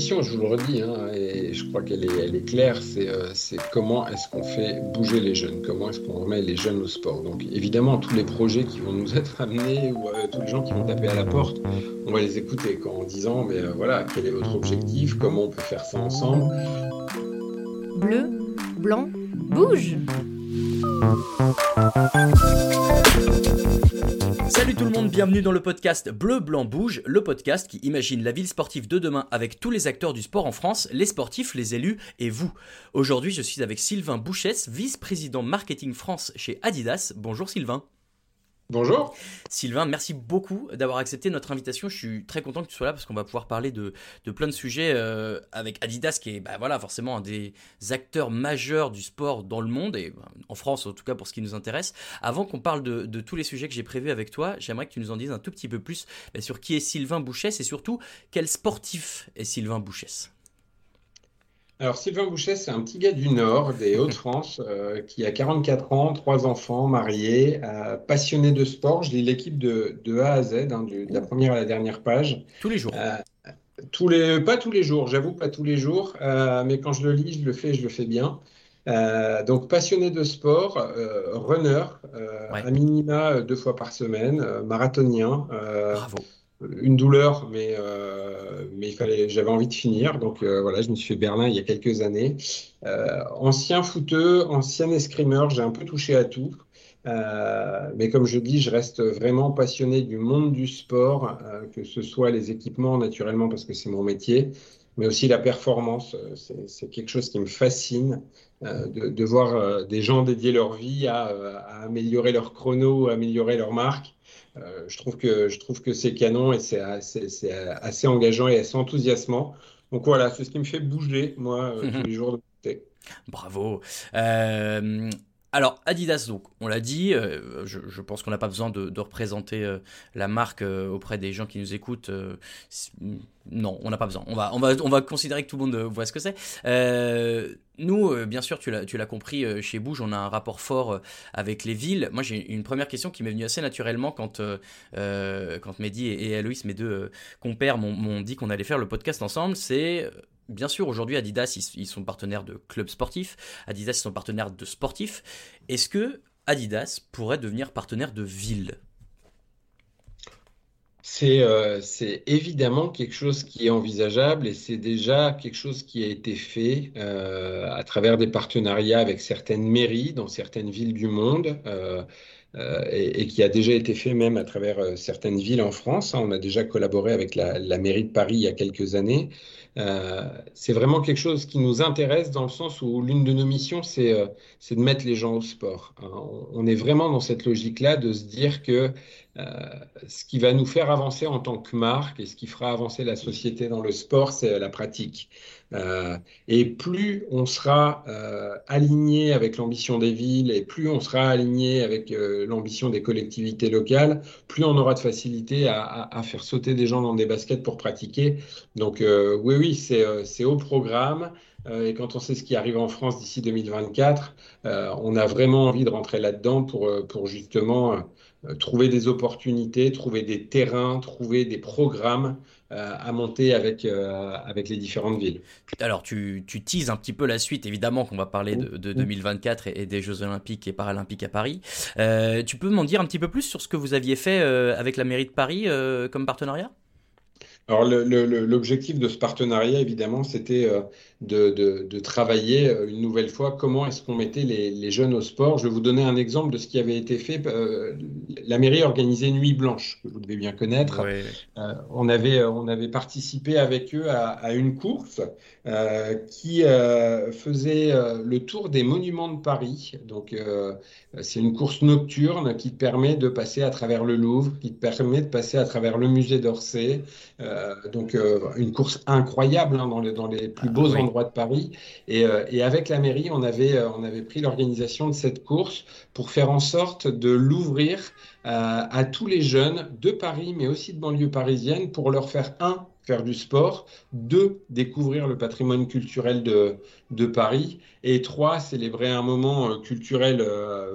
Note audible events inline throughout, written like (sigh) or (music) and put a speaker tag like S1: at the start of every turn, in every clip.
S1: je vous le redis, hein, et je crois qu'elle est, claire, c'est euh, comment est-ce qu'on fait bouger les jeunes, comment est-ce qu'on remet les jeunes au sport. Donc évidemment, tous les projets qui vont nous être amenés, ou euh, tous les gens qui vont taper à la porte, on va les écouter en disant, mais euh, voilà, quel est votre objectif, comment on peut faire ça ensemble.
S2: Bleu, blanc, bouge
S3: Salut tout le monde, bienvenue dans le podcast Bleu Blanc Bouge, le podcast qui imagine la ville sportive de demain avec tous les acteurs du sport en France, les sportifs, les élus et vous. Aujourd'hui, je suis avec Sylvain Bouchès, vice-président marketing France chez Adidas. Bonjour Sylvain.
S1: Bonjour.
S3: Sylvain, merci beaucoup d'avoir accepté notre invitation. Je suis très content que tu sois là parce qu'on va pouvoir parler de, plein de sujets euh, avec Adidas, qui est bah, voilà, forcément un des acteurs majeurs du sport dans le monde, et en France en tout cas pour ce qui nous intéresse. Avant qu'on parle de, tous les sujets que j'ai prévus avec toi, j'aimerais que tu nous en dises un tout petit peu plus bah, sur qui est Sylvain Bouchès et surtout quel sportif est Sylvain Bouchès.
S1: Alors Sylvain Bouchet, c'est un petit gars du Nord, des (laughs) Hauts-de-France, euh, qui a 44 ans, trois enfants, marié, euh, passionné de sport. Je lis l'équipe de, A à Z, hein, de la première à la dernière page.
S3: Tous les jours euh,
S1: tous les, Pas tous les jours, j'avoue, pas tous les jours, mais quand je le lis, je le fais, je le fais bien. donc passionné de sport, runner, à minima deux fois par semaine, marathonien.
S3: Bravo
S1: une douleur, mais, euh, mais il fallait, j'avais envie de finir. Donc euh, voilà, je me suis fait Berlin il y a quelques années. Euh, ancien footeux, ancien escrimeur, j'ai un peu touché à tout. mais comme je dis, je reste vraiment passionné du monde du sport, que ce soit les équipements naturellement parce que c'est mon métier, mais aussi la performance. C'est quelque chose qui me fascine de, de, voir des gens dédier leur vie à, à améliorer leur chrono, à améliorer leur marque. Euh, je trouve que je trouve que c'est canon et c'est assez, assez, engageant et assez enthousiasmant. Donc voilà, c'est ce qui me fait bouger moi euh, tous les jours de côté.
S3: Bravo. Euh, alors Adidas, donc on l'a dit, euh, je, pense qu'on n'a pas besoin de, représenter euh, la marque euh, auprès des gens qui nous écoutent. non, on n'a pas besoin. On va, on va, on va considérer que tout le monde voit ce que c'est. nous, bien sûr, tu l'as, compris, chez Bouge, on a un rapport fort avec les villes. Moi, j'ai une première question qui m'est venue assez naturellement quand, quand Mehdi et, Aloïs, mes deux compères, m'ont dit qu'on allait faire le podcast ensemble. C'est bien sûr, aujourd'hui, Adidas, ils, sont partenaires de clubs sportifs. Adidas, ils sont partenaires de sportifs. Est-ce que Adidas pourrait devenir partenaire de ville?
S1: Euh, c'est évidemment quelque chose qui est envisageable et c'est déjà quelque chose qui a été fait euh, à travers des partenariats avec certaines mairies dans certaines villes du monde. Euh, et, qui a déjà été fait même à travers certaines villes en France. On a déjà collaboré avec la, mairie de Paris il y a quelques années. Euh, c'est vraiment quelque chose qui nous intéresse dans le sens où l'une de nos missions, c'est euh, de mettre les gens au sport. Hein. On, est vraiment dans cette logique-là de se dire que euh, ce qui va nous faire avancer en tant que marque et ce qui fera avancer la société dans le sport, c'est la pratique. Et plus on sera aligné avec l'ambition des villes et plus on sera aligné avec l'ambition des collectivités locales, plus on aura de facilité à, à, faire sauter des gens dans des baskets pour pratiquer. Donc oui, oui, c'est au programme. et quand on sait ce qui arrive en France d'ici 2024, on a vraiment envie de rentrer là-dedans pour, pour justement trouver des opportunités, trouver des terrains, trouver des programmes euh, à monter avec, euh, avec les différentes villes.
S3: Alors, tu, tu teases un petit peu la suite, évidemment, qu'on va parler de, de 2024 et, des Jeux Olympiques et Paralympiques à Paris. Euh, tu peux m'en dire un petit peu plus sur ce que vous aviez fait avec la mairie de Paris comme partenariat?
S1: Alors l'objectif de ce partenariat, évidemment, c'était de, travailler une nouvelle fois comment est-ce qu'on mettait les, jeunes au sport. Je vais vous donner un exemple de ce qui avait été fait. la mairie organisait Nuit Blanche, que vous devez bien connaître. on, avait, on avait participé avec eux à, une course qui faisait le tour des monuments de Paris. Donc c'est une course nocturne qui te permet de passer à travers le Louvre, qui te permet de passer à travers le musée d'Orsay. Euh, donc euh, une course incroyable hein, dans, les, dans, les, plus ah beaux endroits de Paris. Et, euh, et, avec la mairie, on avait, on avait pris l'organisation de cette course pour faire en sorte de l'ouvrir à tous les jeunes de Paris, mais aussi de banlieue parisienne, pour leur faire un faire du sport, deux, découvrir le patrimoine culturel de, Paris, et trois, célébrer un moment culturel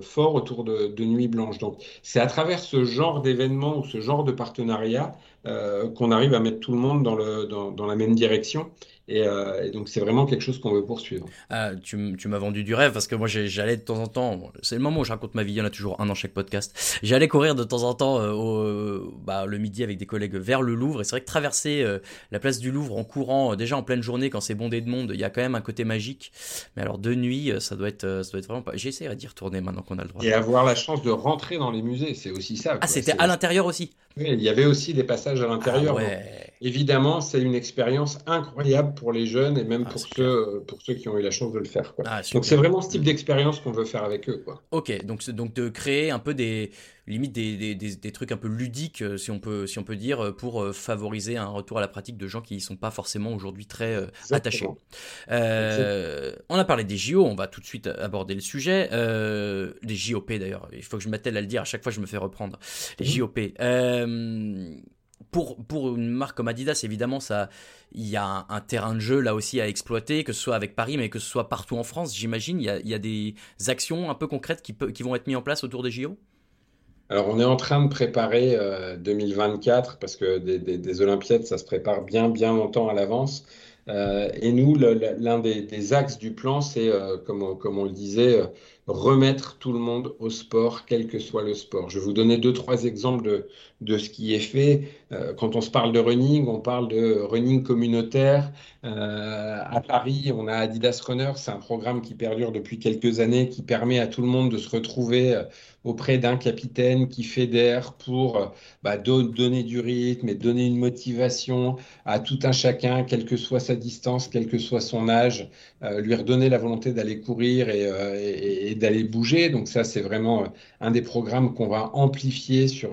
S1: fort autour de, Nuit Blanche. Donc, c'est à travers ce genre d'événement ou ce genre de partenariat euh, qu'on arrive à mettre tout le monde dans, le, dans, la même direction. Euh, et, donc c'est vraiment quelque chose qu'on veut poursuivre.
S3: Ah, tu, m'as vendu du rêve parce que moi j'allais de temps en temps, c'est le moment où je raconte ma vie, il y en a toujours un dans chaque podcast. J'allais courir de temps en temps euh, au, bah, le midi avec des collègues vers le Louvre et c'est vrai que traverser euh, la place du Louvre en courant, déjà en pleine journée quand c'est bondé de monde, il y a quand même un côté magique. Mais alors de nuit, ça doit être, ça doit être vraiment pas. J'essaierai d'y retourner maintenant qu'on a le droit.
S1: Et avoir la chance de rentrer dans les musées, c'est aussi ça.
S3: Ah, c'était à l'intérieur aussi.
S1: Oui, il y avait aussi des passages à l'intérieur. Ah évidemment, c'est une expérience incroyable pour les jeunes et même ah, pour, ceux, pour ceux qui ont eu la chance de le faire. Quoi. Ah, donc c'est vraiment ce type d'expérience qu'on veut faire avec eux. Quoi.
S3: Ok, donc, donc de créer un peu des limite des, des, des, trucs un peu ludiques, euh, si on peut, si on peut dire, euh, pour euh, favoriser un retour à la pratique de gens qui ne sont pas forcément aujourd'hui très attachés. on a parlé des JO, on va tout de suite aborder le sujet. des JOP d'ailleurs, il faut que je m'attelle à le dire, à chaque fois je me fais reprendre. Les. JOP pour, pour une marque comme Adidas, évidemment, ça, il y a un, terrain de jeu là aussi à exploiter, que ce soit avec Paris, mais que ce soit partout en France. J'imagine, il, il, y a des actions un peu concrètes qui, qui vont être mises en place autour des JO
S1: alors, on est en train de préparer 2024 euh, parce que des, des, Olympiades, ça se prépare bien, bien longtemps à l'avance. Euh, et nous, l'un des, axes du plan, c'est, euh, comme, comme, on le disait, remettre tout le monde au sport, quel que soit le sport. Je vais vous donner deux, trois exemples de, de ce qui est fait. Euh, quand on se parle de running, on parle de running communautaire. Euh, à Paris, on a Adidas Runner, c'est un programme qui perdure depuis quelques années, qui permet à tout le monde de se retrouver euh, auprès d'un capitaine qui fédère pour bah, donner du rythme et donner une motivation à tout un chacun, quelle que soit sa distance, quel que soit son âge, lui redonner la volonté d'aller courir et d'aller bouger. Donc ça, c'est vraiment un des programmes qu'on va amplifier sur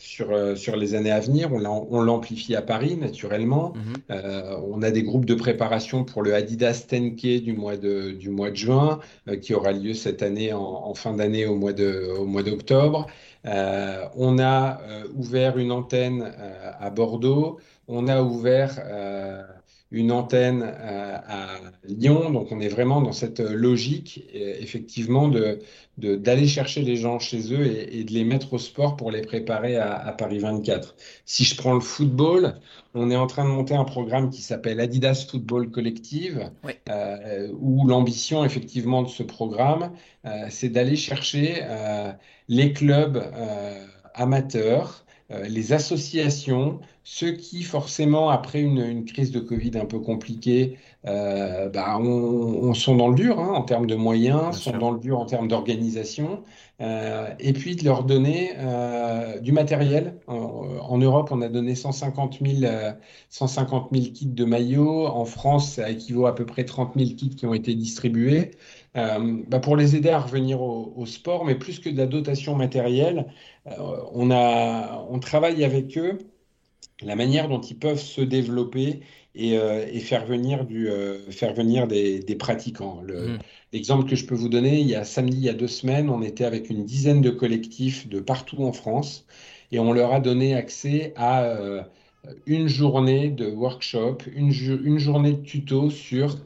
S1: sur, euh, sur les années à venir. On l'amplifie à Paris, naturellement. Mhm. Euh, on a des groupes de préparation pour le Adidas 10K du mois de, du mois de juin, euh, qui aura lieu cette année en, fin d'année au mois d'octobre. on a ouvert une antenne à Bordeaux. On a ouvert une antenne euh, à, Lyon. Donc on est vraiment dans cette logique, euh, effectivement, de, d'aller chercher les gens chez eux et, de les mettre au sport pour les préparer à, Paris 24. Si je prends le football, on est en train de monter un programme qui s'appelle Adidas Football Collective, euh, où l'ambition, effectivement, de ce programme, c'est d'aller chercher les clubs amateurs, les associations, ceux qui, forcément, après une, crise de Covid un peu compliquée, euh, bah, on, sont dans le dur hein, en termes de moyens, sont dans le dur en termes d'organisation, euh, et puis de leur donner euh, du matériel. En, Europe, on a donné 150 000, 150 000 kits de maillots. En France, ça équivaut à peu près 30 000 kits qui ont été distribués. Bah, pour les aider à revenir au, au, sport, mais plus que de la dotation matérielle, on, a, on travaille avec eux la manière dont ils peuvent se développer et, euh, faire venir, du, euh, faire venir des, pratiquants. Mm. L'exemple que je peux vous donner, il y a samedi, il y a deux semaines, on était avec une dizaine de collectifs de partout en France et on leur a donné accès à euh, une journée de workshop, une, une journée de tuto sur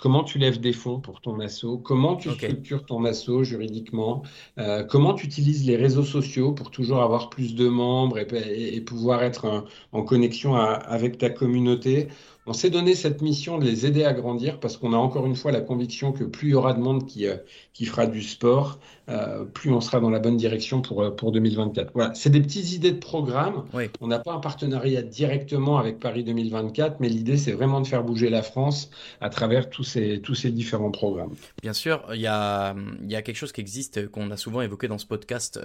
S1: comment tu lèves des fonds pour ton assaut, comment tu structures ton assaut juridiquement, euh, comment tu utilises les réseaux sociaux pour toujours avoir plus de membres et, pouvoir être en connexion avec ta communauté? On s'est donné cette mission de les aider à grandir parce qu'on a encore une fois la conviction que plus il y aura de monde qui, euh, qui fera du sport, euh, plus on sera dans la bonne direction pour, euh, pour 2024. Voilà, c'est des petites idées de programme. On n'a pas un partenariat directement avec Paris 2024, mais l'idée, c'est vraiment de faire bouger la France à travers tous ces, tous ces différents programmes.
S3: Bien sûr, il y a, y a quelque chose qui existe, qu'on a souvent évoqué dans ce podcast,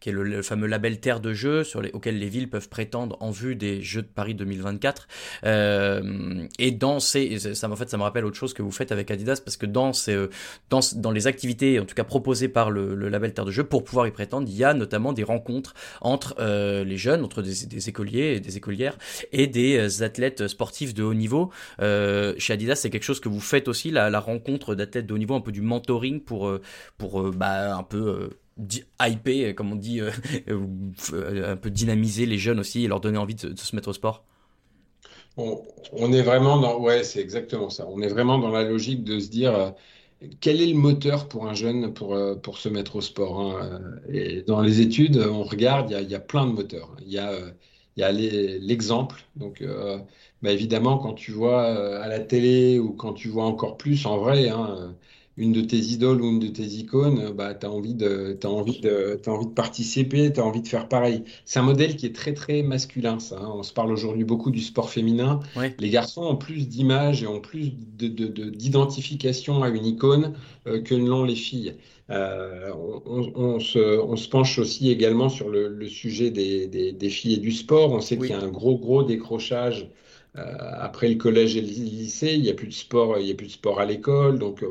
S3: qui est le, fameux label Terre de Jeux, sur les, auquel les villes peuvent prétendre en vue des Jeux de Paris 2024. Euh, et dans ces, ça, en fait, ça me rappelle autre chose que vous faites avec Adidas parce que dans ces, euh, dans, dans les activités, en tout cas proposées par le, label Terre de Jeu, pour pouvoir y prétendre, il y a notamment des rencontres entre euh, les jeunes, entre des, écoliers et des écolières et des athlètes sportifs de haut niveau. chez Adidas, c'est quelque chose que vous faites aussi, la, la rencontre d'athlètes de haut niveau, un peu du mentoring pour, pour bah, un peu hyper, comme on dit, (laughs) un peu dynamiser les jeunes aussi et leur donner envie de se mettre au sport
S1: on, est vraiment dans, ouais, c'est exactement ça. On est vraiment dans la logique de se dire euh, quel est le moteur pour un jeune pour, euh, pour se mettre au sport. Hein, euh, et dans les études, on regarde, il y a, plein de moteurs. Il y a il y a l'exemple. Donc, bah, évidemment, quand tu vois à la télé ou quand tu vois encore plus en vrai, hein, une de tes idoles ou une de tes icônes, bah, tu as, envie de, as, envie de, as envie de participer, tu as envie de faire pareil. C'est un modèle qui est très, très masculin, ça. Hein. On se parle aujourd'hui beaucoup du sport féminin. Les garçons ont plus d'images et ont plus d'identification de, à une icône euh, que ne l'ont les filles. Euh, on, se, on, se, penche aussi également sur le, sujet des, des, filles et du sport. On sait qu'il y a un gros, gros décrochage euh, après le collège et le lycée. Il n'y a plus de sport, il y a plus de sport à l'école. Donc,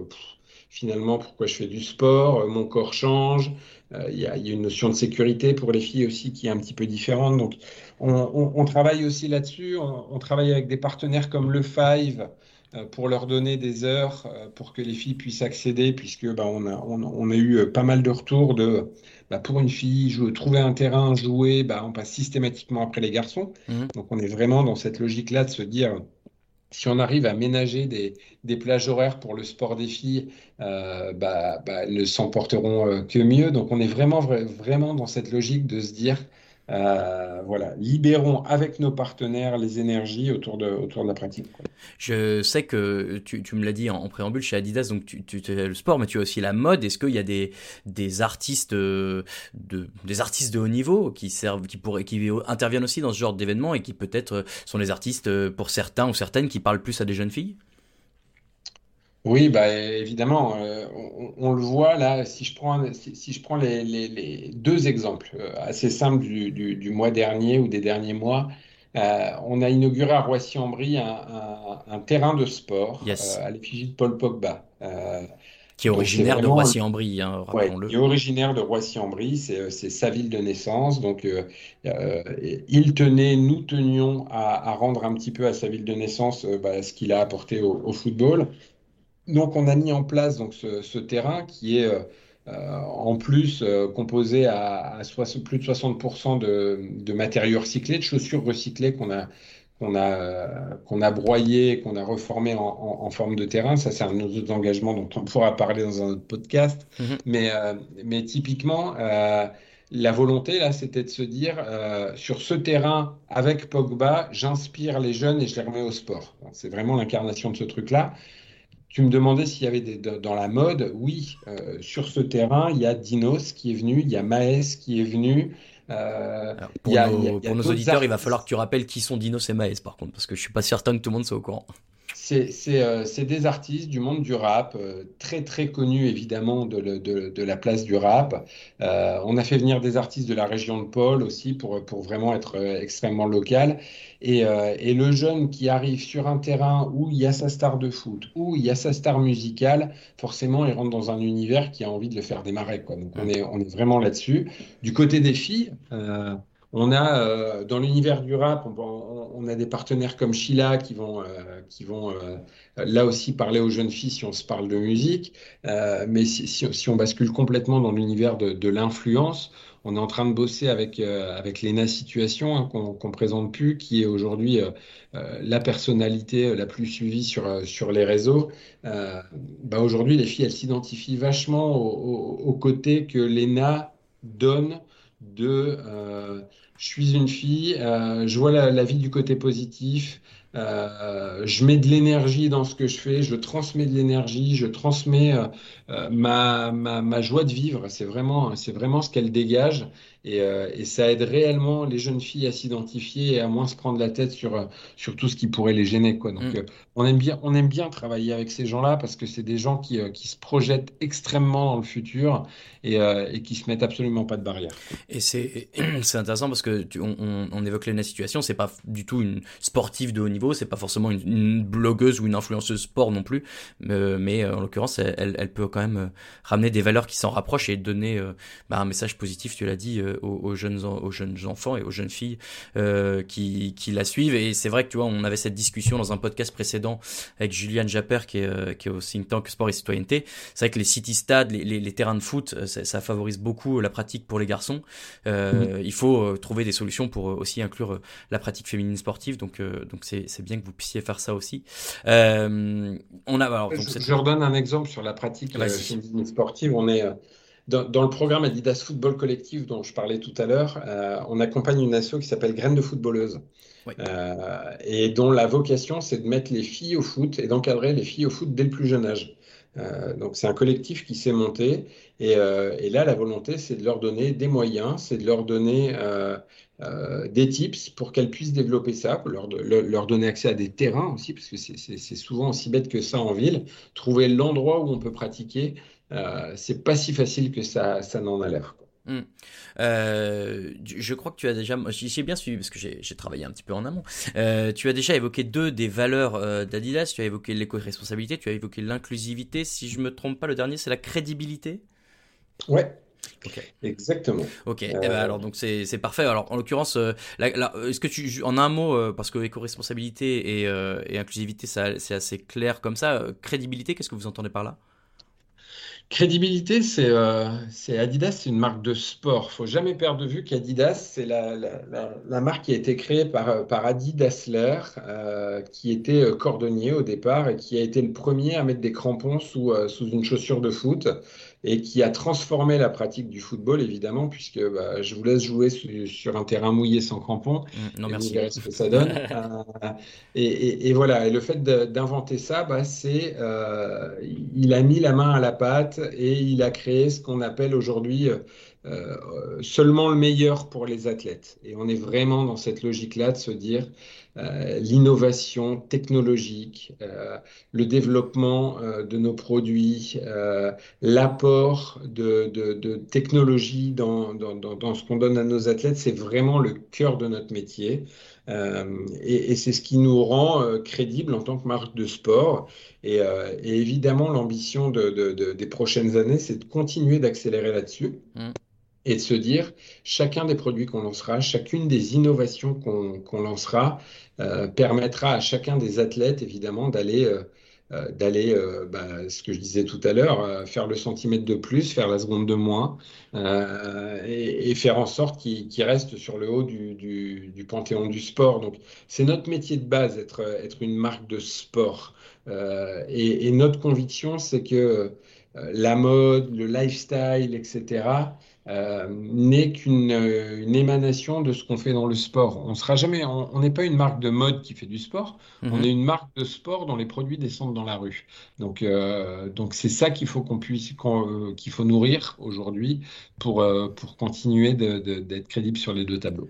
S1: finalement pourquoi je fais du sport, euh, mon corps change. Euh, il y, a une notion de sécurité pour les filles aussi qui est un petit peu différente. Donc, on, travaille aussi là-dessus. On, travaille avec des partenaires comme le Five euh, pour leur donner des heures pour que les filles puissent accéder, puisque bah, on, a, on, a, eu pas mal de retours de bah, pour une fille, trouver un terrain, jouer, bah, on passe systématiquement après les garçons. Mmh. Donc on est vraiment dans cette logique-là de se dire si on arrive à ménager des, plages horaires pour le sport des filles, euh, bah, bah, elles ne s'emporteront euh, que mieux. Donc on est vraiment, vraiment dans cette logique de se dire, euh, voilà, libérons avec nos partenaires les énergies autour de, autour de la pratique.
S3: Je sais que tu, tu me l'as dit en, préambule chez Adidas, donc tu, tu as le sport, mais tu as aussi la mode. Est-ce qu'il y a des, des artistes de, des artistes de haut niveau qui servent, qui pourraient, qui interviennent aussi dans ce genre d'événement et qui peut-être sont les artistes pour certains ou certaines qui parlent plus à des jeunes filles?
S1: Oui, bah, évidemment, euh, on, le voit là, si je prends, si, je prends les, deux exemples euh, assez simples du, mois dernier ou des derniers mois, euh, on a inauguré à Roissy-en-Brie un, terrain de sport à l'effigie de Paul Pogba.
S3: qui est originaire de Roissy-en-Brie, hein,
S1: rappelons-le. qui est originaire de Roissy-en-Brie, c'est sa ville de naissance. Donc, il tenait, nous tenions à, rendre un petit peu à sa ville de naissance bah, ce qu'il a apporté au football. Donc, on a mis en place donc, ce, terrain qui est euh, euh, en plus euh, composé à, plus de 60% de, matériaux recyclés, de chaussures recyclées qu'on a, qu'on a, qu'on a broyé, qu'on a reformé en, forme de terrain. Ça, c'est un autre engagement dont on pourra parler dans un autre podcast. Mm-hmm. Mais, mais typiquement, la volonté, là, c'était de se dire, sur ce terrain, avec Pogba, j'inspire les jeunes et je les remets au sport. C'est vraiment l'incarnation de ce truc-là. Tu me demandais s'il y avait des, dans la mode. Oui, euh, sur ce terrain, il y a Dinos qui est venu, il y a Maes qui est venu.
S3: Euh, pour, nos, auditeurs, il va falloir que tu rappelles qui sont Dinos et Maes, par contre, parce que je suis pas certain que tout le monde soit au courant.
S1: Euh, c'est des artistes du monde du rap, euh, très très connus évidemment de, de, la place du rap. Euh, on a fait venir des artistes de la région de Paul aussi pour, pour vraiment être extrêmement local. Et, et, le jeune qui arrive sur un terrain où il y a sa star de foot, où il y a sa star musicale, forcément il rentre dans un univers qui a envie de le faire démarrer. Quoi. Donc on est, on est vraiment là-dessus. Du côté des filles, on a euh, dans l'univers du rap, on, a des partenaires comme Sheila qui vont, euh, qui vont euh, là aussi parler aux jeunes filles si on se parle de musique. mais si, on bascule complètement dans l'univers de, l'influence, on est en train de bosser avec, avec Lena Situation hein, qu'on ne présente plus, qui est aujourd'hui la personnalité la plus suivie sur, sur les réseaux. Bah aujourd'hui, les filles, elles s'identifient vachement au, côté que Lena donne de je suis une fille, euh, je vois la, vie du côté positif, euh, je mets de l'énergie dans ce que je fais, je transmets de l'énergie, je transmets euh, ma, ma, joie de vivre. C'est vraiment, c'est vraiment ce qu'elle dégage. Euh, et, ça aide réellement les jeunes filles à s'identifier et à moins se prendre la tête sur, euh, sur tout ce qui pourrait les gêner. Quoi. Donc, mm. euh, on, aime bien, on aime bien travailler avec ces gens-là parce que c'est des gens qui, qui, se projettent extrêmement dans le futur et, et qui se mettent absolument pas de barrières.
S3: Et (clears throat) c'est intéressant parce que on, on, évoque la situation, c'est pas du tout une sportive de haut niveau, c'est pas forcément une, blogueuse ou une influenceuse sport non plus, mais, en l'occurrence, elle, elle, peut quand même ramener des valeurs qui s'en rapprochent et donner bah, un message positif, tu l'as dit aux, jeunes, aux jeunes enfants et aux jeunes filles euh, qui, qui la suivent. Et c'est vrai que tu vois, on avait cette discussion dans un podcast précédent avec Juliane Japper qui est, euh, qui est au think tank Sport et Citoyenneté. C'est vrai que les city stades, les, les, terrains de foot, euh, ça, favorise beaucoup la pratique pour les garçons. Euh, Il faut trouver des solutions pour aussi inclure la pratique féminine sportive. Donc donc c'est bien que vous puissiez faire ça aussi.
S1: on a alors, donc, je, je redonne un exemple sur la pratique féminine sportive. On est dans, le programme Adidas Football Collectif dont je parlais tout à l'heure, on accompagne une asso qui s'appelle Graines de footballeuse. et dont la vocation, c'est de mettre les filles au foot et d'encadrer les filles au foot dès le plus jeune âge. Euh, donc c'est un collectif qui s'est monté et, euh, et là la volonté c'est de leur donner des moyens, c'est de leur donner euh, des tips pour qu'elles puissent développer ça, pour leur, leur, donner accès à des terrains aussi parce que c'est souvent aussi bête que ça en ville. Trouver l'endroit où on peut pratiquer, c'est pas si facile que ça, ça n'en a l'air.
S3: Hmm. Euh, je crois que tu as déjà, j'ai bien suivi parce que j'ai travaillé un petit peu en amont. Euh, tu as déjà évoqué deux des valeurs euh, d'Adidas. Tu as évoqué l'éco-responsabilité, tu as évoqué l'inclusivité. Si je me trompe pas, le dernier c'est la crédibilité.
S1: Ouais. Exactement.
S3: Ok. Eh ben, alors donc c'est parfait. Alors en l'occurrence, est-ce que tu en un mot parce que éco-responsabilité et, et, inclusivité c'est assez clair comme ça. crédibilité, qu'est-ce que vous entendez par là?
S1: Crédibilité, euh, c'est Adidas, c'est une marque de sport. faut jamais perdre de vue qu'Adidas, c'est la, marque qui a été créée par, par Adi Dassler, euh, qui était euh, cordonnier au départ et qui a été le premier à mettre des crampons sous une chaussure de foot et qui a transformé la pratique du football, évidemment, puisque bah, je vous laisse jouer sur, un terrain mouillé sans crampons.
S3: Mmh, non, merci. Vous
S1: verrez ce que ça donne. (laughs) Euh, et, et, voilà, et le fait d'inventer ça, bah, c'est euh, il a mis la main à la pâte et il a créé ce qu'on appelle aujourd'hui euh, seulement le meilleur pour les athlètes. Et on est vraiment dans cette logique-là de se dire euh, l'innovation technologique, euh, le développement euh, de nos produits, l'apport de, de, technologie dans, ce qu'on donne à nos athlètes, c'est vraiment le cœur de notre métier. et, c'est ce qui nous rend crédibles en tant que marque de sport. Et, évidemment, l'ambition de, des prochaines années, c'est de continuer d'accélérer là-dessus. Mmh et de se dire chacun des produits qu'on lancera, chacune des innovations qu'on lancera euh, permettra à chacun des athlètes évidemment d'aller euh, euh, d'aller, bah, ce que je disais tout à l'heure, faire le centimètre de plus, faire la seconde de moins, et, et, faire en sorte qu'il reste sur le haut du, du, du panthéon du sport. Donc, c'est notre métier de base, être, être une marque de sport. Et, et, notre conviction, c'est que la mode, le lifestyle, etc., euh, n'est qu'une euh, une émanation de ce qu'on fait dans le sport. On sera jamais, on n'est pas une marque de mode qui fait du sport. On mhm. est une marque de sport dont les produits descendent dans la rue. Donc, euh, donc c'est ça qu'il faut qu'on puisse, qu'il faut nourrir aujourd'hui pour pour continuer d'être crédible sur les deux tableaux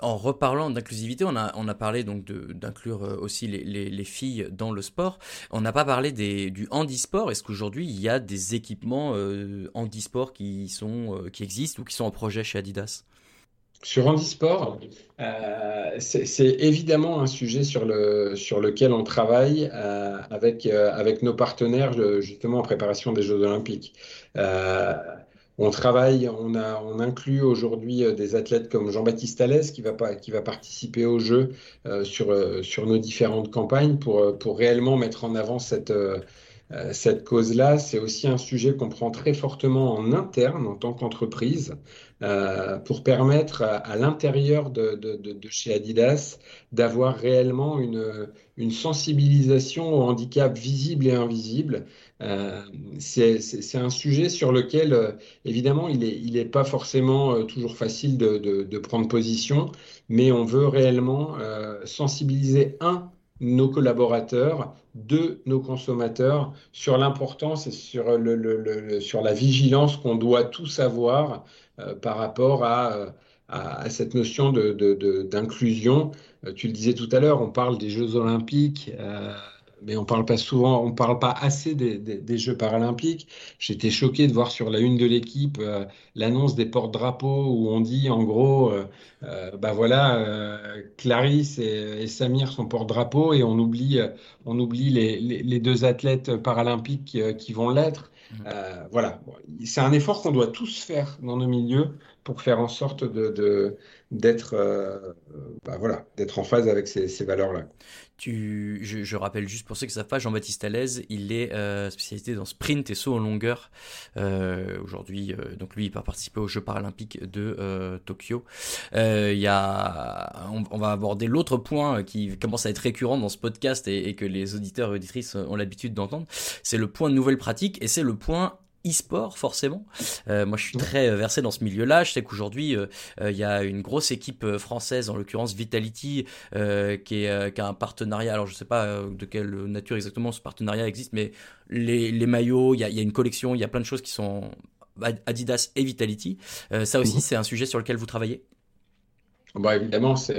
S3: en reparlant d'inclusivité, on a, parlé donc d'inclure euh, aussi les, les, filles dans le sport. On n'a pas parlé des, du handisport. Est-ce qu'aujourd'hui il y a des équipements euh, handisport qui, sont, euh, qui existent ou qui sont en projet chez Adidas?
S1: Sur handisport, euh, c'est évidemment un sujet sur, le, sur lequel on travaille avec, avec nos partenaires justement en préparation des Jeux olympiques. On travaille, on, inclut aujourd'hui euh, des athlètes comme Jean-Baptiste Alès qui va, qui va participer au jeu euh, sur, euh, sur nos différentes campagnes pour réellement mettre en avant cette, cette cause-là. C'est aussi un sujet qu'on prend très fortement en interne en tant qu'entreprise pour permettre à, l'intérieur de, chez Adidas d'avoir réellement une, sensibilisation au handicap visible et invisible euh, c'est un sujet sur lequel, euh, évidemment, il n'est pas forcément euh, toujours facile de, prendre position, mais on veut réellement sensibiliser, un, nos collaborateurs, deux, nos consommateurs, sur l'importance et sur, le, le, sur la vigilance qu'on doit tous avoir par rapport à, à, à, cette notion d'inclusion. tu le disais tout à l'heure, on parle des Jeux olympiques mais on parle pas souvent, on parle pas assez des, Jeux paralympiques. J'étais choqué de voir sur la une de l'équipe euh, l'annonce des porte-drapeaux où on dit en gros, euh, euh, bah voilà, Clarisse et, Samir sont porte-drapeaux et on oublie, on oublie les, deux athlètes paralympiques qui, vont l'être. Mmh. voilà, c'est un effort qu'on doit tous faire dans nos milieux pour faire en sorte de, d'être bah voilà, en phase avec ces, valeurs-là.
S3: Tu, je, rappelle juste pour ceux qui savent pas, Jean-Baptiste Alez, il est euh, spécialisé dans sprint et saut en longueur. Euh, Aujourd'hui, euh, donc lui, il va participer aux Jeux paralympiques de euh, Tokyo. Il y a, on, va aborder l'autre point qui commence à être récurrent dans ce podcast et, et que les auditeurs et auditrices ont l'habitude d'entendre. C'est le point de nouvelles pratiques et c'est le point e-sport forcément. moi, je suis très versé dans ce milieu-là. Je sais qu'aujourd'hui, il y a une grosse équipe française, en l'occurrence Vitality, qui, est, qui a un partenariat. Alors, je sais pas de quelle nature exactement ce partenariat existe, mais les, les maillots, il y a, y a, une collection, il y a plein de choses qui sont Adidas et Vitality. ça aussi, mhm. c'est un sujet sur lequel vous travaillez?
S1: Bah, Évidemment, c'est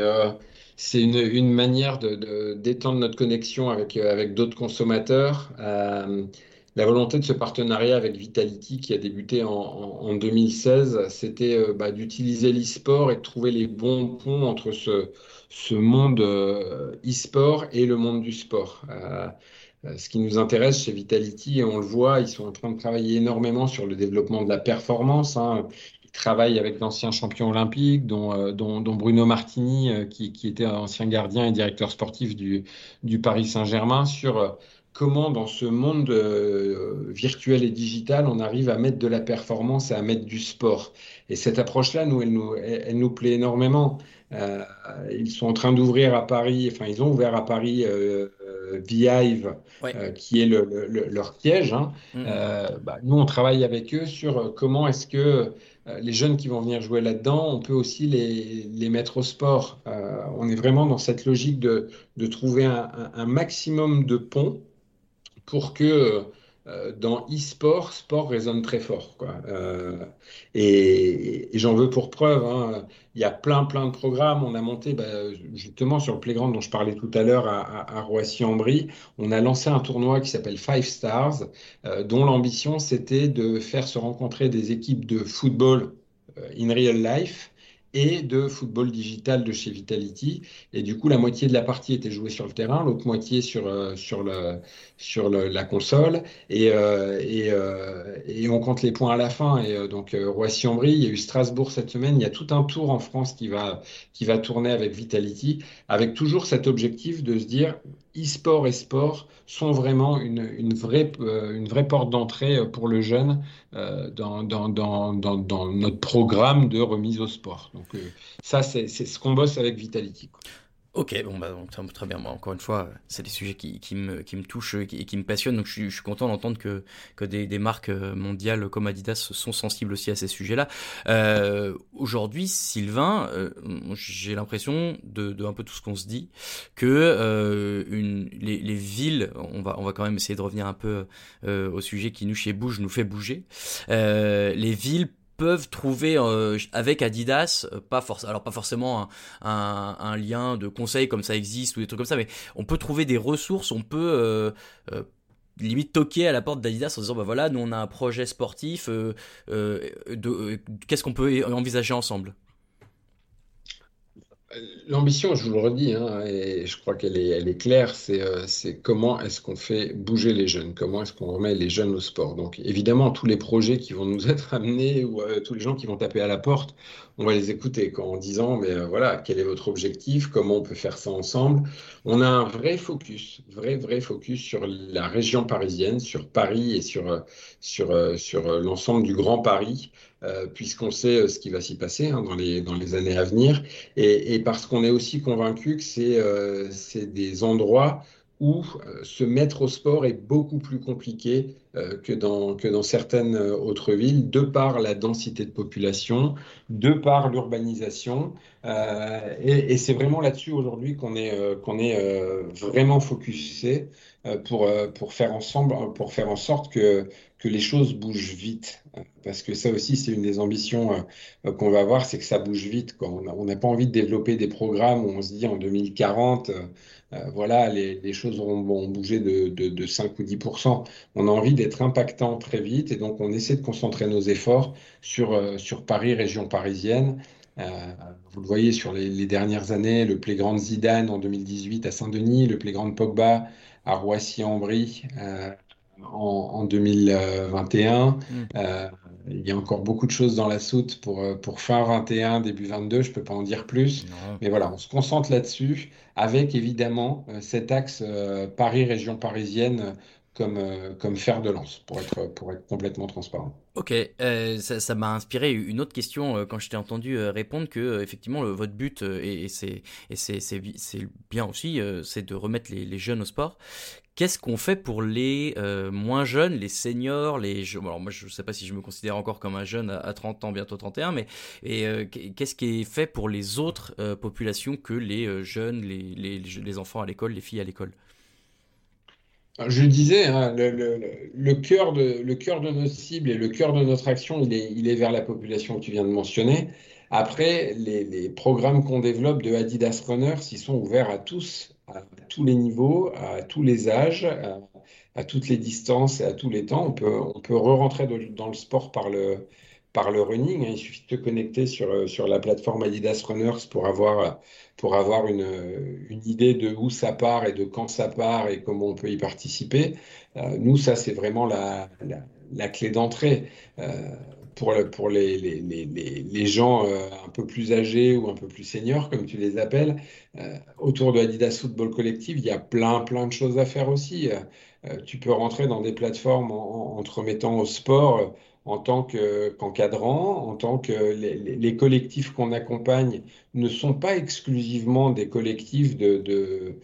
S1: c'est une, une, manière de, d'étendre notre connexion avec, euh, avec d'autres consommateurs. Euh, la volonté de ce partenariat avec Vitality qui a débuté en, en, 2016, c'était euh, bah, d'utiliser l'e-sport et de trouver les bons ponts entre ce, monde e-sport et le monde du sport. ce qui nous intéresse chez Vitality, et on le voit, ils sont en train de travailler énormément sur le développement de la performance. Hein travaille avec d'anciens champions olympiques, dont, euh, Bruno Martini, euh, qui, qui, était ancien gardien et directeur sportif du, du Paris Saint-Germain, sur euh, comment dans ce monde virtuel et digital, on arrive à mettre de la performance et à mettre du sport. Et cette approche-là, nous, elle nous, elle, nous plaît énormément. Euh, ils sont en train d'ouvrir à Paris, enfin ils ont ouvert à Paris euh, Vive, qui est le, le, leur piège. Hein. Mmh. Bah, nous, on travaille avec eux sur comment est-ce que euh, les jeunes qui vont venir jouer là-dedans, on peut aussi les, mettre au sport. Euh, on est vraiment dans cette logique de, trouver un, maximum de ponts pour que euh, dans e-sport, sport résonne très fort. et, j'en veux pour preuve, hein. il y a plein, plein de programmes. On a monté bah, justement sur le playground dont je parlais tout à l'heure à, Roissy-en-Brie. On a lancé un tournoi qui s'appelle Five Stars, dont l'ambition c'était de faire se rencontrer des équipes de football euh, in real life et de football digital de chez Vitality. Et du coup, la moitié de la partie était jouée sur le terrain, l'autre moitié sur, euh, sur, le, sur le, la console. Et, euh, et, euh, et, on compte les points à la fin. Et donc, Roissy-en-Brie, il y a eu Strasbourg cette semaine. Il y a tout un tour en France qui va, qui va tourner avec Vitality, avec toujours cet objectif de se dire e-sport et sport sont vraiment une, vraie, une vraie porte d'entrée pour le jeune dans, dans, dans, dans, notre programme de remise au sport. Donc euh, ça, c'est ce qu'on bosse avec Vitality.
S3: Ok, bon, bah, très bien. Moi, encore une fois, c'est des sujets qui, qui, me, qui me touchent et qui, me passionnent. Donc, je suis, je suis content d'entendre que, que des, des, marques euh, mondiales comme Adidas sont sensibles aussi à ces sujets-là. Euh, Aujourd'hui, Sylvain, euh, j'ai l'impression de, de, un peu tout ce qu'on se dit, que euh, une, les, les, villes, on va, on va quand même essayer de revenir un peu euh, au sujet qui nous, chez Bouge, nous fait bouger. les villes peuvent trouver euh, avec Adidas, euh, pas forcément, alors pas forcément un, lien de conseil comme ça existe ou des trucs comme ça, mais on peut trouver des ressources, on peut euh, limite toquer à la porte d'Adidas en disant bah voilà, nous on a un projet sportif, qu'est-ce qu'on peut envisager ensemble?
S1: L'ambition, je vous le redis, hein, et je crois qu'elle est, claire, c'est euh, comment est-ce qu'on fait bouger les jeunes, comment est-ce qu'on remet les jeunes au sport. Donc évidemment, tous les projets qui vont nous (laughs) être amenés ou euh, tous les gens qui vont taper à la porte, on va les écouter en disant, mais euh, voilà, quel est votre objectif, comment on peut faire ça ensemble. On a un vrai focus, vrai, vrai focus sur la région parisienne, sur Paris et sur, sur, sur l'ensemble du Grand Paris. Euh, puisqu'on sait euh, ce qui va s'y passer hein, dans, les, dans les années à venir, et, parce qu'on est aussi convaincu que c'est euh, des endroits où euh, se mettre au sport est beaucoup plus compliqué euh, que, dans, que dans certaines euh, autres villes, de par la densité de population, de par l'urbanisation. et, c'est vraiment là-dessus aujourd'hui qu'on est, qu'on est vraiment focusé pour, pour, faire ensemble, pour faire en sorte que, que les choses bougent vite. Parce que ça aussi, c'est une des ambitions qu'on va avoir, c'est que ça bouge vite. On n'a pas envie de développer des programmes où on se dit en 2040 euh, voilà, les, choses vont, bouger de, 5 ou 10% On a envie d'être impactant très vite et donc on essaie de concentrer nos efforts sur, euh, sur Paris, région parisienne. Euh, vous le voyez sur les, dernières années, le Playground Zidane en 2018 à Saint-Denis, le Playground Pogba à Roissy-en-Brie en, 2021. Il y a encore beaucoup de choses dans la soute pour, euh, pour fin 21, début 22, je ne peux pas en dire plus. Mais voilà, on se concentre là-dessus avec évidemment euh, cet axe euh, Paris, région parisienne comme, comme fer de lance, pour être, pour être complètement transparent.
S3: Ok, euh, ça m'a inspiré une autre question euh, quand je t'ai entendu répondre que effectivement le, votre but et, et c'est bien aussi, c'est de remettre les, les, jeunes au sport. Qu'est-ce qu'on fait pour les moins jeunes, les seniors, les alors moi je ne sais pas si je me considère encore comme un jeune à, 30 ans, bientôt 31, mais et qu'est-ce qui est fait pour les autres populations que les jeunes, les, les, les enfants à l'école, les filles à l'école?
S1: Je disais, hein, le, cœur de, le cœur de notre cible et le cœur de notre action, il est, il est vers la population que tu viens de mentionner. Après, les, programmes qu'on développe de Adidas Runners, ils sont ouverts à tous, à tous les niveaux, à tous les âges, à, toutes les distances et à tous les temps. On peut, on peut re-rentrer dans le sport par le, par le running. Hein. Il suffit de te connecter sur, sur la plateforme Adidas Runners pour avoir, pour avoir une, une, idée de où ça part et de quand ça part et comment on peut y participer. Euh, nous, ça, c'est vraiment la, la, clé d'entrée. Euh, pour, les, les, les, les gens un peu plus âgés ou un peu plus seniors, comme tu les appelles, autour de Adidas Football Collective, il y a plein, plein de choses à faire aussi. tu peux rentrer dans des plateformes en, te remettant au sport en tant qu'encadrant, en tant que les, collectifs qu'on accompagne ne sont pas exclusivement des collectifs de,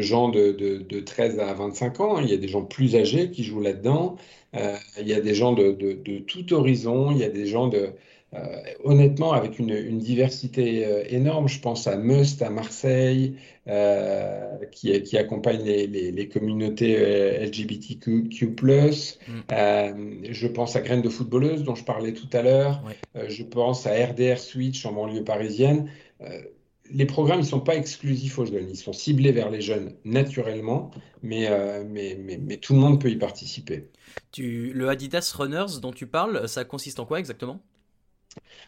S1: gens de, de, 13 à 25 ans. Il y a des gens plus âgés qui jouent là-dedans. Euh, il y a des gens de, tout horizon. Il y a des gens de, euh, honnêtement, avec une, diversité euh, énorme, je pense à Must à Marseille, qui, qui, accompagne les, communautés LGBTQ+. Mm. je pense à Graines de footballeuse, dont je parlais tout à l'heure. je pense à RDR Switch en banlieue parisienne. Les programmes ne sont pas exclusifs aux jeunes, ils sont ciblés vers les jeunes naturellement, mais, mais, mais, mais tout le monde peut y participer.
S3: Tu, le Adidas Runners dont tu parles, ça consiste en quoi exactement?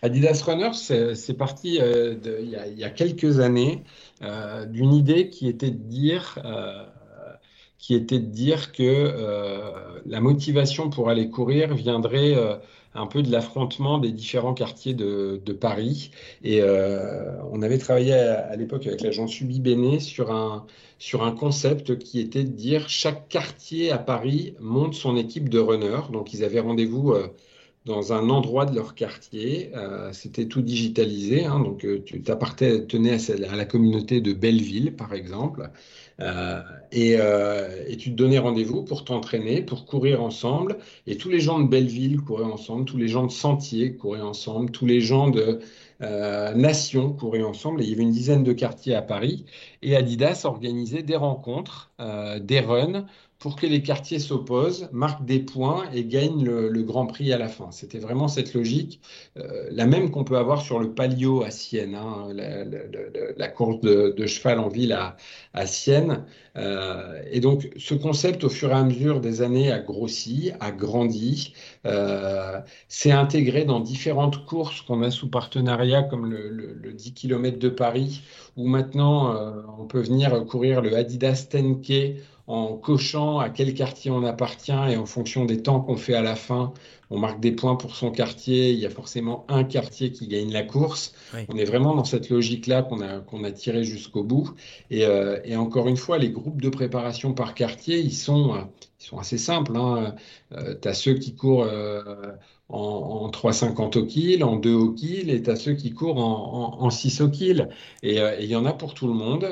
S1: Adidas Runners, c'est parti euh, il, y a, quelques années euh, d'une idée qui était de dire, euh, qui était de dire que la motivation pour aller courir viendrait un peu de l'affrontement des différents quartiers de, Paris. Et on avait travaillé à, l'époque avec l'agent Subi Béné sur un, sur un concept qui était de dire chaque quartier à Paris monte son équipe de runners. Donc ils avaient rendez-vous dans un endroit de leur quartier. Euh, c'était tout digitalisé. Hein, donc, euh, tu t'appartenais à, à, la communauté de Belleville, par exemple. Euh, et, et, tu te donnais rendez-vous pour t'entraîner, pour courir ensemble. Et tous les gens de Belleville couraient ensemble, tous les gens de Sentier couraient ensemble, tous les gens de Nation couraient ensemble. Et il y avait une dizaine de quartiers à Paris. Et Adidas organisait des rencontres, des runs pour que les quartiers s'opposent, marquent des points et gagnent le, Grand Prix à la fin. C'était vraiment cette logique, euh, la même qu'on peut avoir sur le Palio à Sienne, hein, la, course de, cheval en ville à, Sienne. Euh, et donc, ce concept, au fur et à mesure des années, a grossi, a grandi, euh, s'est intégré dans différentes courses qu'on a sous partenariat, comme le, 10 km de Paris, où maintenant on peut venir courir le Adidas 10K en cochant à quel quartier on appartient et en fonction des temps qu'on fait à la fin, on marque des points pour son quartier. Il y a forcément un quartier qui gagne la course. On est vraiment dans cette logique-là qu'on a, qu'on a tiré jusqu'au bout. Et, euh, et, encore une fois, les groupes de préparation par quartier, ils sont, euh, ils sont assez simples. Hein. Euh, tu as ceux qui courent en, 3,50 au kill, en 2 au kill, et tu as ceux qui courent en, en, 6 au kill. Et il y en a pour tout le monde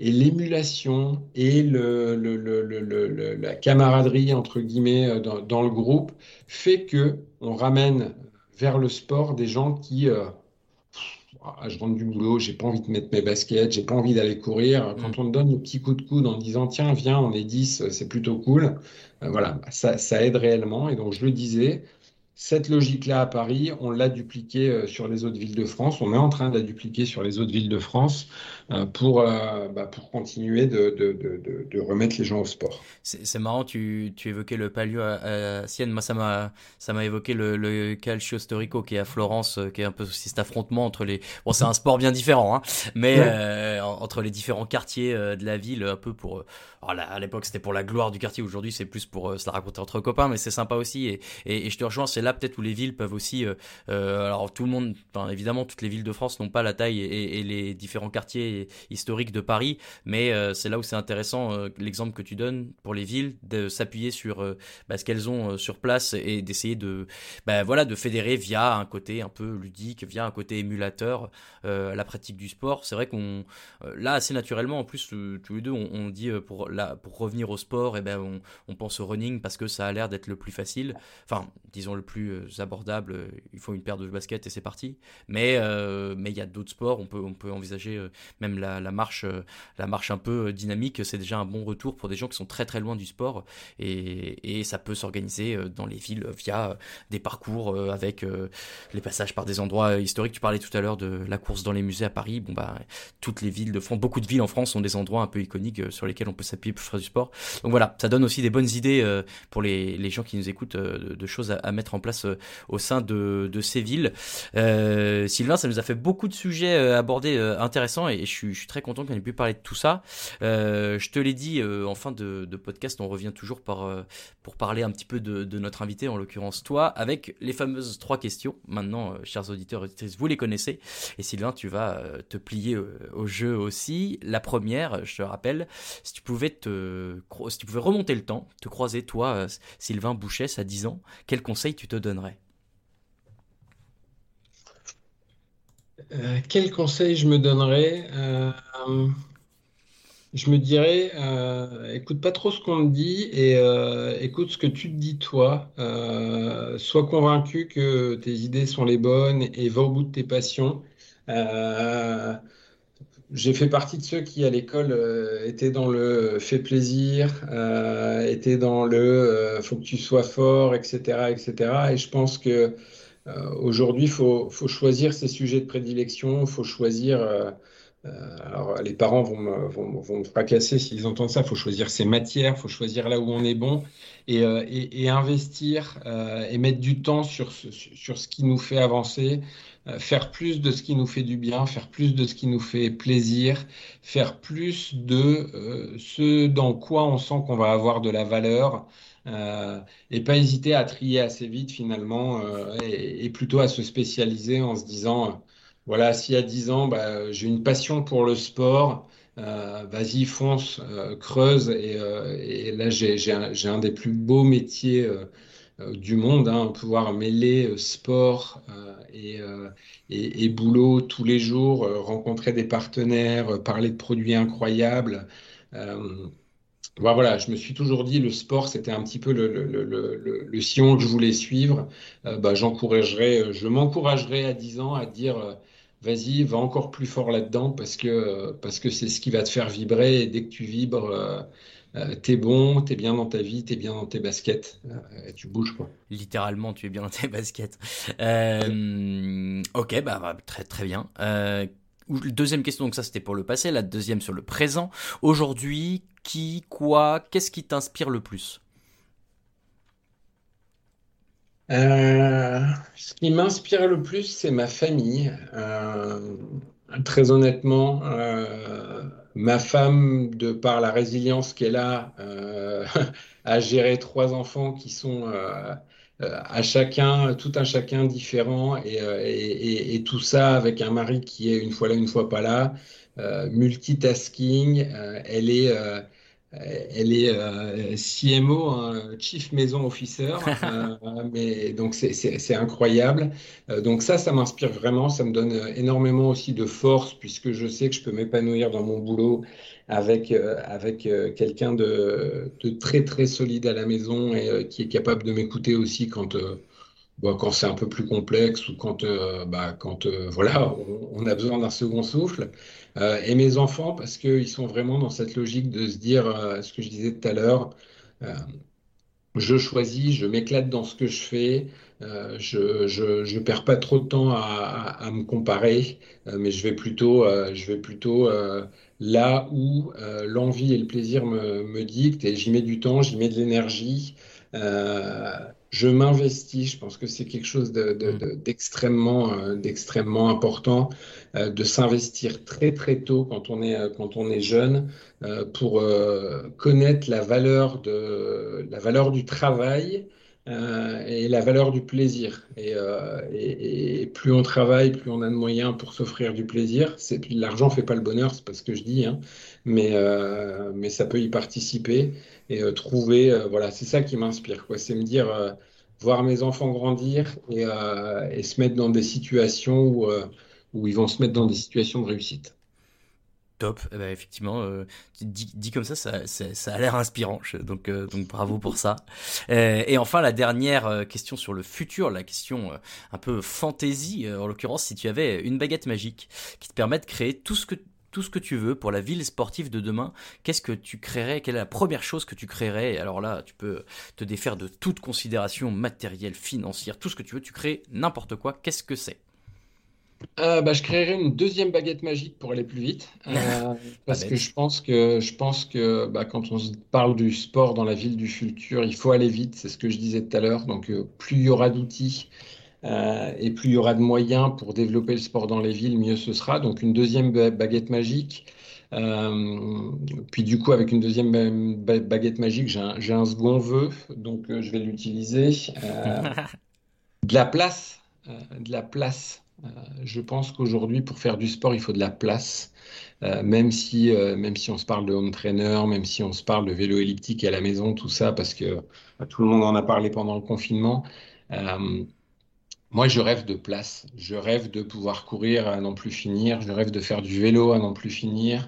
S1: et l'émulation et le, la camaraderie entre guillemets euh, dans, le groupe fait que on ramène vers le sport des gens qui euh, je rentre du boulot, j'ai pas envie de mettre mes baskets, j'ai pas envie d'aller courir. Quand mm. on te donne le petit coup de coude en disant tiens viens on est 10, c'est plutôt cool, euh, voilà ça, ça aide réellement et donc je le disais cette logique-là à Paris, on l'a dupliquée euh, sur les autres villes de France. On est en train de la dupliquer sur les autres villes de France pour, euh, bah, pour continuer de, de, de, de, remettre les gens au sport.
S3: C'est marrant, tu, tu, évoquais le palio à, Sienne. Moi, ça m'a évoqué le, le, calcio storico qui est à Florence, qui est un peu aussi cet affrontement entre les. Bon, c'est un sport bien différent, hein, mais entre les différents quartiers de la ville, un peu pour. à l'époque, c'était pour la gloire du quartier. Aujourd'hui, c'est plus pour se la raconter entre copains, mais c'est sympa aussi. Et, et, et je te rejoins, c'est là peut-être où les villes peuvent aussi. Euh, euh, alors tout le monde, évidemment, toutes les villes de France n'ont pas la taille et, les différents quartiers quartiers historiques de Paris, mais c'est là où c'est intéressant l'exemple que tu donnes pour les villes de s'appuyer sur bah, ce qu'elles ont sur place et d'essayer de, bah, voilà, de fédérer via un côté un peu ludique, via un côté émulateur la pratique du sport. C'est vrai qu'on là assez naturellement, en plus tous les deux, on, dit pour là pour revenir au sport, et eh ben on, on pense au running parce que ça a l'air d'être le plus facile. Enfin, disons le plus euh, abordable. Euh, il faut une paire de baskets et c'est parti. Mais euh, mais il y a d'autres sports. On peut on peut envisager même la, marche la marche un peu dynamique. C'est déjà un bon retour pour des gens qui sont très très loin du sport et, et ça peut s'organiser dans les villes via des parcours avec les passages par des endroits historiques. Tu parlais tout à l'heure de la course dans les musées à Paris. Bon bah toutes les villes de France, beaucoup de villes en France ont des endroits un peu iconiques sur lesquels on peut s'appuyer pour faire du sport. Donc voilà, ça donne aussi des bonnes idées pour les, les gens qui nous écoutent de, choses à, mettre en place euh, au sein de, de ces villes. Euh, Sylvain, ça nous a fait beaucoup de sujets euh, abordés intéressants et je suis, je suis très content qu'on ait pu parler de tout ça. je te l'ai dit en fin de, podcast, on revient toujours par, pour parler un petit peu de, notre invité, en l'occurrence toi, avec les fameuses trois questions. Maintenant, chers auditeurs et auditrices, vous les connaissez. Et Sylvain, tu vas te plier au jeu aussi. La première, je te rappelle, si tu pouvais te, si tu pouvais remonter le temps, te croiser toi, Sylvain Bouchesse, à 10 ans, quel conseil tu te donnerais?
S1: Euh, Quel conseil je me donnerais euh, Je me dirais, euh, écoute pas trop ce qu'on te dit et écoute ce que tu te dis toi. sois convaincu que tes idées sont les bonnes et va au bout de tes passions. J'ai fait partie de ceux qui, à l'école, étaient dans le fait plaisir, étaient dans le faut que tu sois fort, etc., etc. Et je pense que aujourd'hui, il faut, choisir ses sujets de prédilection, il faut choisir. alors, les parents vont me, vont, me fracasser s'ils entendent ça. Il faut choisir ses matières, il faut choisir là où on est bon et, investir et mettre du temps sur, sur ce qui nous fait avancer. Euh, faire plus de ce qui nous fait du bien, faire plus de ce qui nous fait plaisir, faire plus de euh, ce dans quoi on sent qu'on va avoir de la valeur. Euh, et pas hésiter à trier assez vite finalement et, plutôt à se spécialiser en se disant voilà si à 10 ans bah, j'ai une passion pour le sport vas-y fonce creuse et, là j'ai un, des plus beaux métiers euh, du monde, hein, pouvoir mêler euh, sport euh, et, et, boulot tous les jours, rencontrer des partenaires, parler de produits incroyables. Voilà, je me suis toujours dit le sport, c'était un petit peu le, le, le, le, sillon que je voulais suivre. bah, j'encouragerais, je m'encouragerais à 10 ans à dire vas-y, va encore plus fort là-dedans parce que parce que c'est ce qui va te faire vibrer et dès que tu vibres, euh, t'es bon, t'es bien dans ta vie, t'es bien dans tes baskets, euh, tu bouges quoi.
S3: Littéralement, tu es bien dans tes baskets. Euh, ok, bah, bah, très très bien. Deuxième question, donc ça c'était pour le passé, la deuxième sur le présent. Aujourd'hui, qui, quoi, qu'est-ce qui t'inspire le plus?
S1: Ce qui m'inspire le plus, c'est ma famille. très honnêtement, Ma femme, de par la résilience qu'elle a, euh, (laughs) a géré trois enfants qui sont euh, euh, à chacun, tout un chacun différent, et, tout ça avec un mari qui est une fois là, une fois pas là, multitasking. elle est elle est euh, CMO, hein, Chief Maison Officer, (laughs) euh, mais donc c'est incroyable. Euh, donc ça, ça m'inspire vraiment, ça me donne énormément aussi de force puisque je sais que je peux m'épanouir dans mon boulot avec avec quelqu'un de, de, très très solide à la maison et qui est capable de m'écouter aussi quand quand c'est un peu plus complexe ou quand bah, quand voilà on, a besoin d'un second souffle. Euh, et mes enfants, parce qu'ils sont vraiment dans cette logique de se dire euh, ce que je disais tout à l'heure, euh, je choisis, je m'éclate dans ce que je fais, je, je, perds pas trop de temps à, me comparer, mais je vais plutôt, je vais plutôt là où l'envie et le plaisir me, me dictent et j'y mets du temps, j'y mets de l'énergie je m'investis. Je pense que c'est quelque chose mm. d'extrêmement euh, d'extrêmement important euh, de s'investir très très tôt quand on est euh, quand on est jeune pour connaître la valeur de la valeur du travail. Euh, et la valeur du plaisir. Euh, et, et, plus on travaille, plus on a de moyens pour s'offrir du plaisir. L'argent fait pas le bonheur, c'est pas ce que je dis, hein, mais, euh, mais ça peut y participer et trouver. voilà, c'est ça qui m'inspire. C'est me dire, voir mes enfants grandir et, et, se mettre dans des situations où, où ils vont se mettre dans des situations de réussite.
S3: Top, eh ben, effectivement, euh, dit, comme ça, ça, a l'air inspirant, donc, euh, bravo pour ça. Euh, et enfin, la dernière euh, question sur le futur, la question un peu fantaisie, en l'occurrence, si tu avais une baguette magique qui te permet de créer tout ce que tout ce que tu veux pour la ville sportive de demain, qu'est-ce que tu créerais? Quelle est la première chose que tu créerais? Alors là, tu peux te défaire de toute considération matérielle, financière, tout ce que tu veux, tu crées n'importe quoi. Qu'est-ce que c'est?
S1: Euh, bah, je créerai une deuxième baguette magique pour aller plus vite. Euh, (laughs) parce que je pense que, je pense que bah, quand on parle du sport dans la ville du futur, il faut aller vite. C'est ce que je disais tout à l'heure. Donc, euh, plus il y aura d'outils et plus il y aura de moyens pour développer le sport dans les villes, mieux ce sera. Donc, une deuxième baguette magique. puis du coup, avec une deuxième baguette magique, j'ai un, un, second vœu, donc je vais l'utiliser. (laughs) de la place, de la place je pense qu'aujourd'hui, pour faire du sport, il faut de la place. Euh, même, si, euh, même si on se parle de home trainer, même si on se parle de vélo elliptique à la maison, tout ça, parce que tout le monde en a parlé pendant le confinement. Moi, je rêve de place. Je rêve de pouvoir courir à n'en plus finir. Je rêve de faire du vélo à n'en plus finir.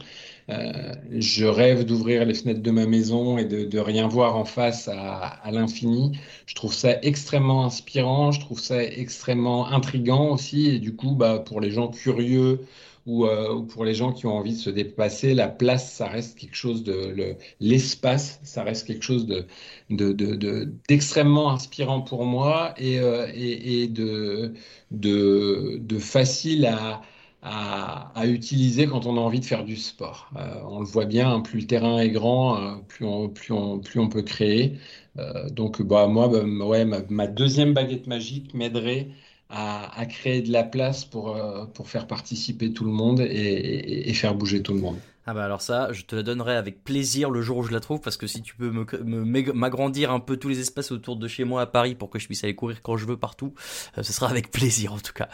S1: Euh, je rêve d'ouvrir les fenêtres de ma maison et de, rien voir en face à, l'infini. Je trouve ça extrêmement inspirant, je trouve ça extrêmement intrigant aussi. Et du coup, bah, pour les gens curieux ou, euh, pour les gens qui ont envie de se dépasser, la place, ça reste quelque chose de l'espace, ça reste quelque chose de d'extrêmement inspirant pour moi et, euh, de, facile à utiliser quand on a envie de faire du sport. Euh, on le voit bien, hein, plus le terrain est grand, plus, on, peut créer. Donc bah, moi, bah, ouais, ma, deuxième baguette magique m'aiderait à, à, créer de la place pour, pour faire participer tout le monde et faire bouger tout le monde.
S3: Ah bah alors ça, je te la donnerai avec plaisir le jour où je la trouve parce que si tu peux m'agrandir un peu tous les espaces autour de chez moi à Paris pour que je puisse aller courir quand je veux partout, euh, ce sera avec plaisir en tout cas.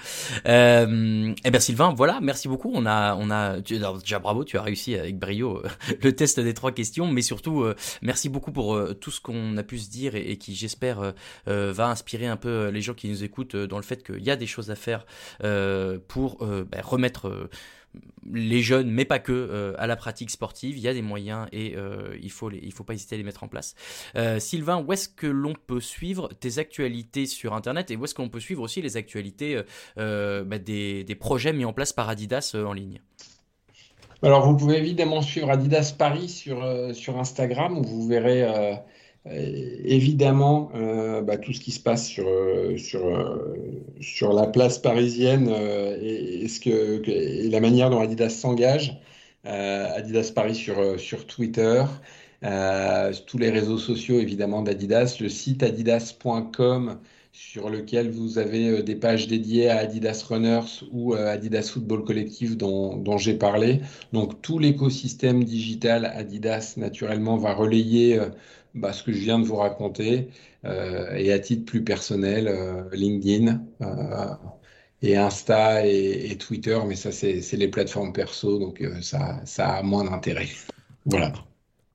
S3: Euh, eh bien Sylvain, voilà, merci beaucoup. On a, on a, déjà bravo, tu as réussi avec brio euh, (laughs) le test des trois questions, mais surtout euh, merci beaucoup pour tout ce qu'on a pu se dire et, qui j'espère va inspirer un peu les gens qui nous écoutent dans le fait qu'il y a des choses à faire pour bah, remettre les jeunes, mais pas que, euh, à la pratique sportive. Il y a des moyens et euh, il faut faut pas hésiter à les mettre en place. Euh, Sylvain, où est-ce que l'on peut suivre tes actualités sur Internet et où est-ce qu'on peut suivre aussi les actualités bah, des, des, projets mis en place par Adidas en ligne?
S1: Alors, vous pouvez évidemment suivre Adidas Paris sur, sur Instagram où vous verrez évidemment, euh, bah, tout ce qui se passe sur, euh, sur, euh, sur la place parisienne et, ce que, et la manière dont Adidas s'engage. Adidas Paris sur, sur Twitter, tous les réseaux sociaux évidemment d'Adidas, le site adidas.com sur lequel vous avez des pages dédiées à Adidas Runners ou Adidas Football Collective dont, dont j'ai parlé. Donc tout l'écosystème digital Adidas naturellement va relayer bah, ce que je viens de vous raconter. Euh, et à titre plus personnel, euh, LinkedIn euh, et Insta et, Twitter, mais ça, c'est les plateformes perso, donc ça, ça a moins d'intérêt. voilà.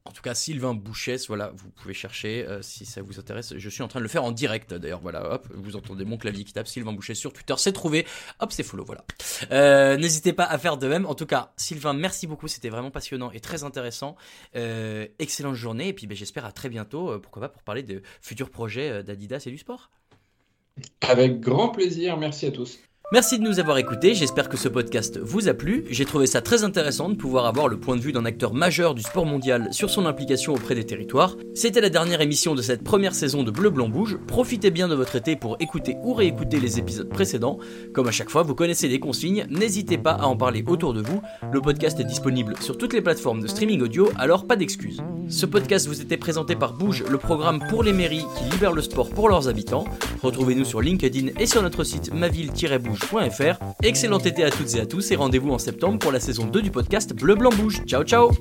S3: En tout cas, Sylvain Bouchès, voilà, vous pouvez chercher euh, si ça vous intéresse. Je suis en train de le faire en direct d'ailleurs. Voilà, hop, vous entendez mon clavier qui tape Sylvain Bouchès sur Twitter, c'est trouvé. Hop, c'est follow, voilà. Euh, n'hésitez pas à faire de même. En tout cas, Sylvain, merci beaucoup, c'était vraiment passionnant et très intéressant. Euh, excellente journée et puis ben, j'espère à très bientôt, pourquoi pas, pour parler de futurs projets d'Adidas et du sport.
S1: Avec grand plaisir, merci à tous.
S3: Merci de nous avoir écoutés, j'espère que ce podcast vous a plu. J'ai trouvé ça très intéressant de pouvoir avoir le point de vue d'un acteur majeur du sport mondial sur son implication auprès des territoires. C'était la dernière émission de cette première saison de Bleu Blanc Bouge. Profitez bien de votre été pour écouter ou réécouter les épisodes précédents. Comme à chaque fois, vous connaissez les consignes, n'hésitez pas à en parler autour de vous. Le podcast est disponible sur toutes les plateformes de streaming audio, alors pas d'excuses. Ce podcast vous était présenté par Bouge, le programme pour les mairies qui libère le sport pour leurs habitants. Retrouvez-nous sur LinkedIn et sur notre site maville-bouge Excellent été à toutes et à tous et rendez-vous en septembre pour la saison 2 du podcast Bleu Blanc Bouge. Ciao ciao